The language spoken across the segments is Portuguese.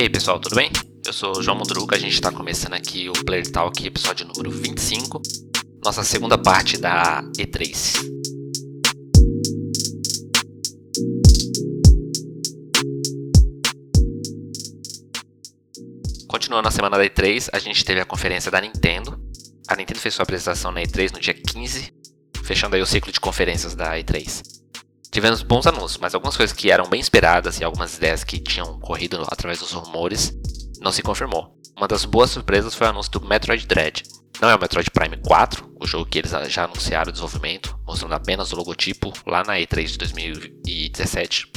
aí pessoal, tudo bem? Eu sou o João Mundruca, a gente está começando aqui o Player Talk, episódio número 25, nossa segunda parte da E3. Continuando a semana da E3, a gente teve a conferência da Nintendo. A Nintendo fez sua apresentação na E3 no dia 15, fechando aí o ciclo de conferências da E3 tivemos bons anúncios, mas algumas coisas que eram bem esperadas e algumas ideias que tinham corrido através dos rumores não se confirmou. Uma das boas surpresas foi o anúncio do Metroid Dread. Não é o Metroid Prime 4, o jogo que eles já anunciaram o desenvolvimento, mostrando apenas o logotipo lá na E3 de 2017.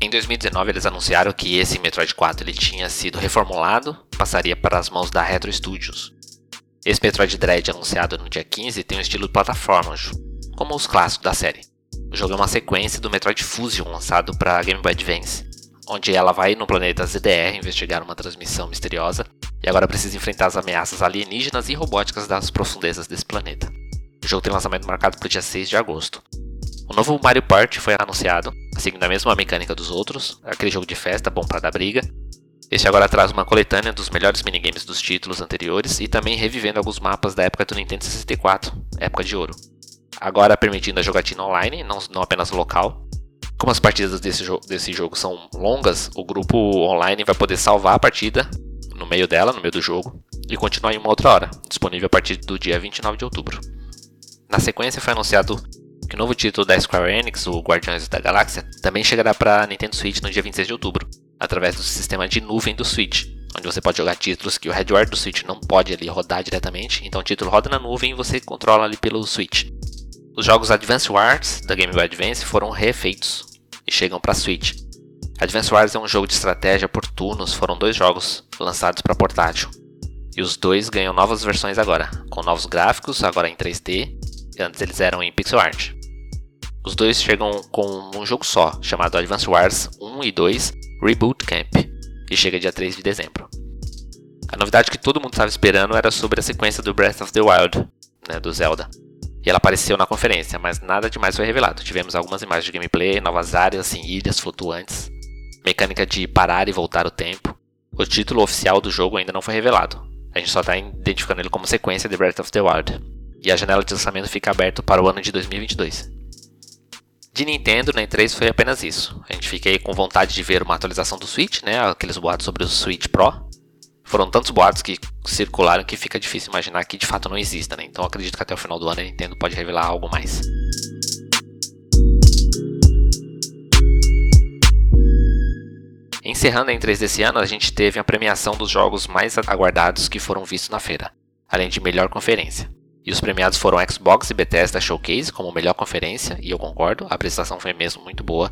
Em 2019 eles anunciaram que esse Metroid 4 ele tinha sido reformulado, passaria para as mãos da Retro Studios. Esse Metroid Dread anunciado no dia 15 tem um estilo de plataforma, como os clássicos da série. Jogo é uma sequência do Metroid Fusion lançado para Game Boy Advance, onde ela vai no planeta ZDR investigar uma transmissão misteriosa e agora precisa enfrentar as ameaças alienígenas e robóticas das profundezas desse planeta. O jogo tem lançamento marcado para o dia 6 de agosto. O novo Mario Party foi anunciado, seguindo a mesma mecânica dos outros, aquele jogo de festa bom para dar briga. Este agora traz uma coletânea dos melhores minigames dos títulos anteriores e também revivendo alguns mapas da época do Nintendo 64, época de ouro agora permitindo a jogatina online, não, não apenas local. Como as partidas desse, jo desse jogo são longas, o grupo online vai poder salvar a partida no meio dela, no meio do jogo, e continuar em uma outra hora, disponível a partir do dia 29 de outubro. Na sequência foi anunciado que o novo título da Square Enix, o Guardiões da Galáxia, também chegará para Nintendo Switch no dia 26 de outubro, através do sistema de nuvem do Switch, onde você pode jogar títulos que o hardware do Switch não pode ali rodar diretamente, então o título roda na nuvem e você controla ali pelo Switch. Os jogos Advance Wars da Game Boy Advance foram refeitos e chegam para Switch. Advance Wars é um jogo de estratégia por turnos, foram dois jogos lançados para portátil. E os dois ganham novas versões agora, com novos gráficos, agora em 3D, e antes eles eram em pixel art. Os dois chegam com um jogo só, chamado Advance Wars 1 e 2 Reboot Camp, e chega dia 3 de dezembro. A novidade que todo mundo estava esperando era sobre a sequência do Breath of the Wild, né, do Zelda. E ela apareceu na conferência, mas nada demais foi revelado. Tivemos algumas imagens de gameplay, novas áreas, assim, ilhas flutuantes, mecânica de parar e voltar o tempo. O título oficial do jogo ainda não foi revelado. A gente só está identificando ele como sequência de Breath of the Wild. E a janela de lançamento fica aberta para o ano de 2022. De Nintendo, na E3 foi apenas isso. A gente aí com vontade de ver uma atualização do Switch, né? Aqueles boatos sobre o Switch Pro foram tantos boatos que circularam que fica difícil imaginar que de fato não exista, né? Então acredito que até o final do ano a Nintendo pode revelar algo mais. Encerrando a E3 desse ano, a gente teve a premiação dos jogos mais aguardados que foram vistos na feira, além de melhor conferência. E os premiados foram Xbox e Bethesda Showcase como melhor conferência, e eu concordo, a apresentação foi mesmo muito boa.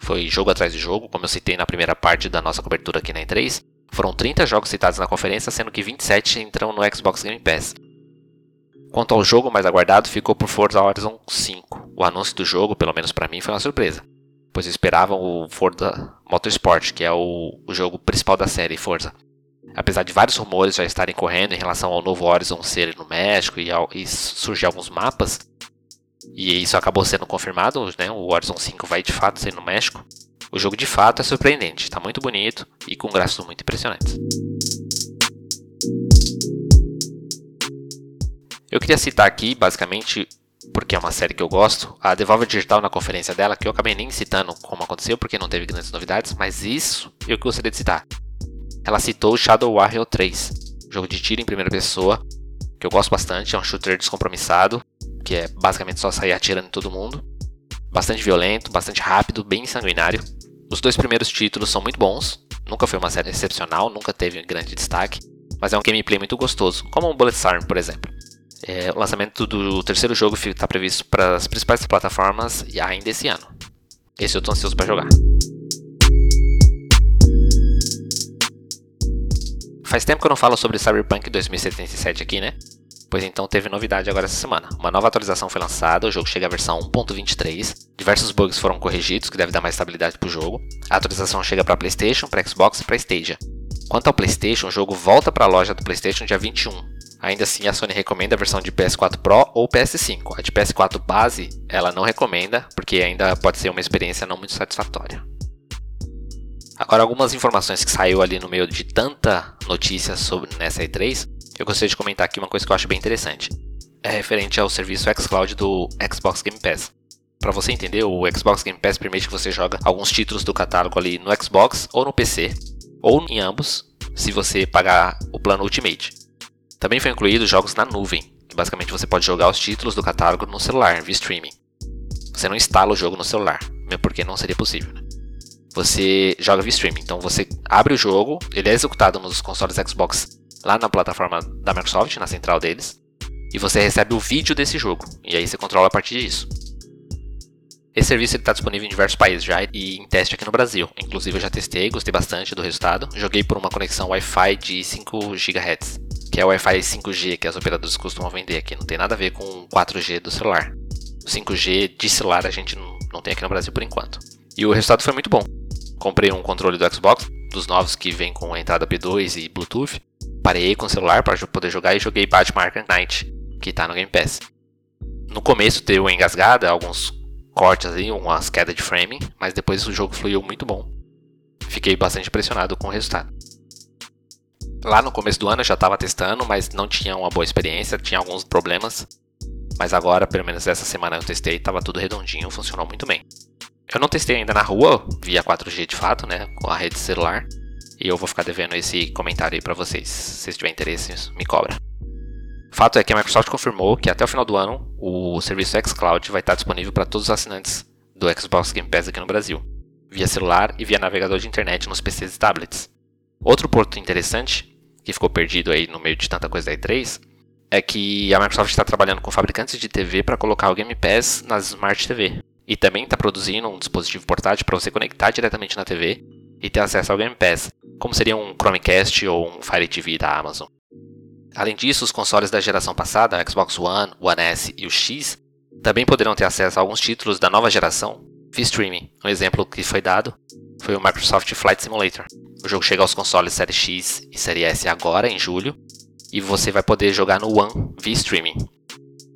Foi jogo atrás de jogo, como eu citei na primeira parte da nossa cobertura aqui na E3, foram 30 jogos citados na conferência, sendo que 27 entram no Xbox Game Pass. Quanto ao jogo mais aguardado, ficou por Forza Horizon 5. O anúncio do jogo, pelo menos para mim, foi uma surpresa, pois eu esperava o Forza Motorsport, que é o, o jogo principal da série Forza. Apesar de vários rumores já estarem correndo em relação ao novo Horizon ser no México e, ao, e surgir alguns mapas, e isso acabou sendo confirmado, né? o Horizon 5 vai de fato ser no México. O jogo de fato é surpreendente, está muito bonito e com gráficos muito impressionantes. Eu queria citar aqui, basicamente, porque é uma série que eu gosto, a Devolver Digital na conferência dela, que eu acabei nem citando como aconteceu, porque não teve grandes novidades, mas isso eu gostaria de citar. Ela citou Shadow Warrior 3, jogo de tiro em primeira pessoa, que eu gosto bastante, é um shooter descompromissado, que é basicamente só sair atirando em todo mundo. Bastante violento, bastante rápido, bem sanguinário. Os dois primeiros títulos são muito bons, nunca foi uma série excepcional, nunca teve grande destaque, mas é um gameplay muito gostoso, como o Bulletstorm, por exemplo. É, o lançamento do terceiro jogo está previsto para as principais plataformas ainda esse ano. Esse eu estou ansioso para jogar. Faz tempo que eu não falo sobre Cyberpunk 2077 aqui, né? Pois então teve novidade agora essa semana. Uma nova atualização foi lançada, o jogo chega à versão 1.23. Diversos bugs foram corrigidos, que deve dar mais estabilidade para o jogo. A atualização chega para PlayStation, para Xbox e para Stadia. Quanto ao PlayStation, o jogo volta para a loja do PlayStation dia 21. Ainda assim, a Sony recomenda a versão de PS4 Pro ou PS5. A de PS4 base, ela não recomenda, porque ainda pode ser uma experiência não muito satisfatória. Agora, algumas informações que saiu ali no meio de tanta notícia sobre nessa E3, eu gostaria de comentar aqui uma coisa que eu acho bem interessante. É referente ao serviço xCloud do Xbox Game Pass. Para você entender, o Xbox Game Pass permite que você jogue alguns títulos do catálogo ali no Xbox ou no PC, ou em ambos, se você pagar o plano Ultimate. Também foi incluído jogos na nuvem, que basicamente você pode jogar os títulos do catálogo no celular, via streaming. Você não instala o jogo no celular, porque não seria possível. Né? Você joga via streaming, então você abre o jogo, ele é executado nos consoles Xbox lá na plataforma da Microsoft, na central deles, e você recebe o vídeo desse jogo, e aí você controla a partir disso. Esse serviço está disponível em diversos países já e em teste aqui no Brasil. Inclusive eu já testei, gostei bastante do resultado. Joguei por uma conexão Wi-Fi de 5 GHz, que é o Wi-Fi 5G que as operadoras costumam vender aqui. Não tem nada a ver com 4G do celular. 5G de celular a gente não tem aqui no Brasil por enquanto. E o resultado foi muito bom. Comprei um controle do Xbox, dos novos que vem com entrada P2 e Bluetooth. Parei com o celular para poder jogar e joguei Batman Arkham Knight, que está no Game Pass. No começo deu uma engasgada, alguns cortes aí, umas quedas de frame, mas depois o jogo fluiu muito bom. Fiquei bastante impressionado com o resultado. Lá no começo do ano eu já estava testando, mas não tinha uma boa experiência, tinha alguns problemas. Mas agora, pelo menos essa semana eu testei, estava tudo redondinho, funcionou muito bem. Eu não testei ainda na rua, via 4G de fato, né, com a rede celular. E eu vou ficar devendo esse comentário aí para vocês. Se vocês tiverem interesse, me cobra. Fato é que a Microsoft confirmou que até o final do ano o serviço xCloud vai estar disponível para todos os assinantes do Xbox Game Pass aqui no Brasil, via celular e via navegador de internet nos PCs e tablets. Outro ponto interessante, que ficou perdido aí no meio de tanta coisa da E3, é que a Microsoft está trabalhando com fabricantes de TV para colocar o Game Pass nas Smart TV. E também está produzindo um dispositivo portátil para você conectar diretamente na TV e ter acesso ao Game Pass, como seria um Chromecast ou um Fire TV da Amazon. Além disso, os consoles da geração passada, Xbox One, One S e o X, também poderão ter acesso a alguns títulos da nova geração via streaming. Um exemplo que foi dado foi o Microsoft Flight Simulator. O jogo chega aos consoles Série X e Série S agora, em julho, e você vai poder jogar no One via streaming,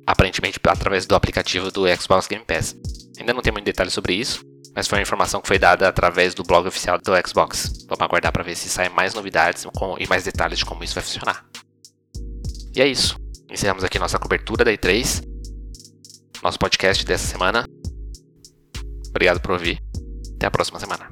aparentemente através do aplicativo do Xbox Game Pass. Ainda não tem muito detalhe sobre isso, mas foi uma informação que foi dada através do blog oficial do Xbox. Vamos aguardar para ver se saem mais novidades e mais detalhes de como isso vai funcionar. E é isso. Encerramos aqui nossa cobertura da E3, nosso podcast dessa semana. Obrigado por ouvir. Até a próxima semana.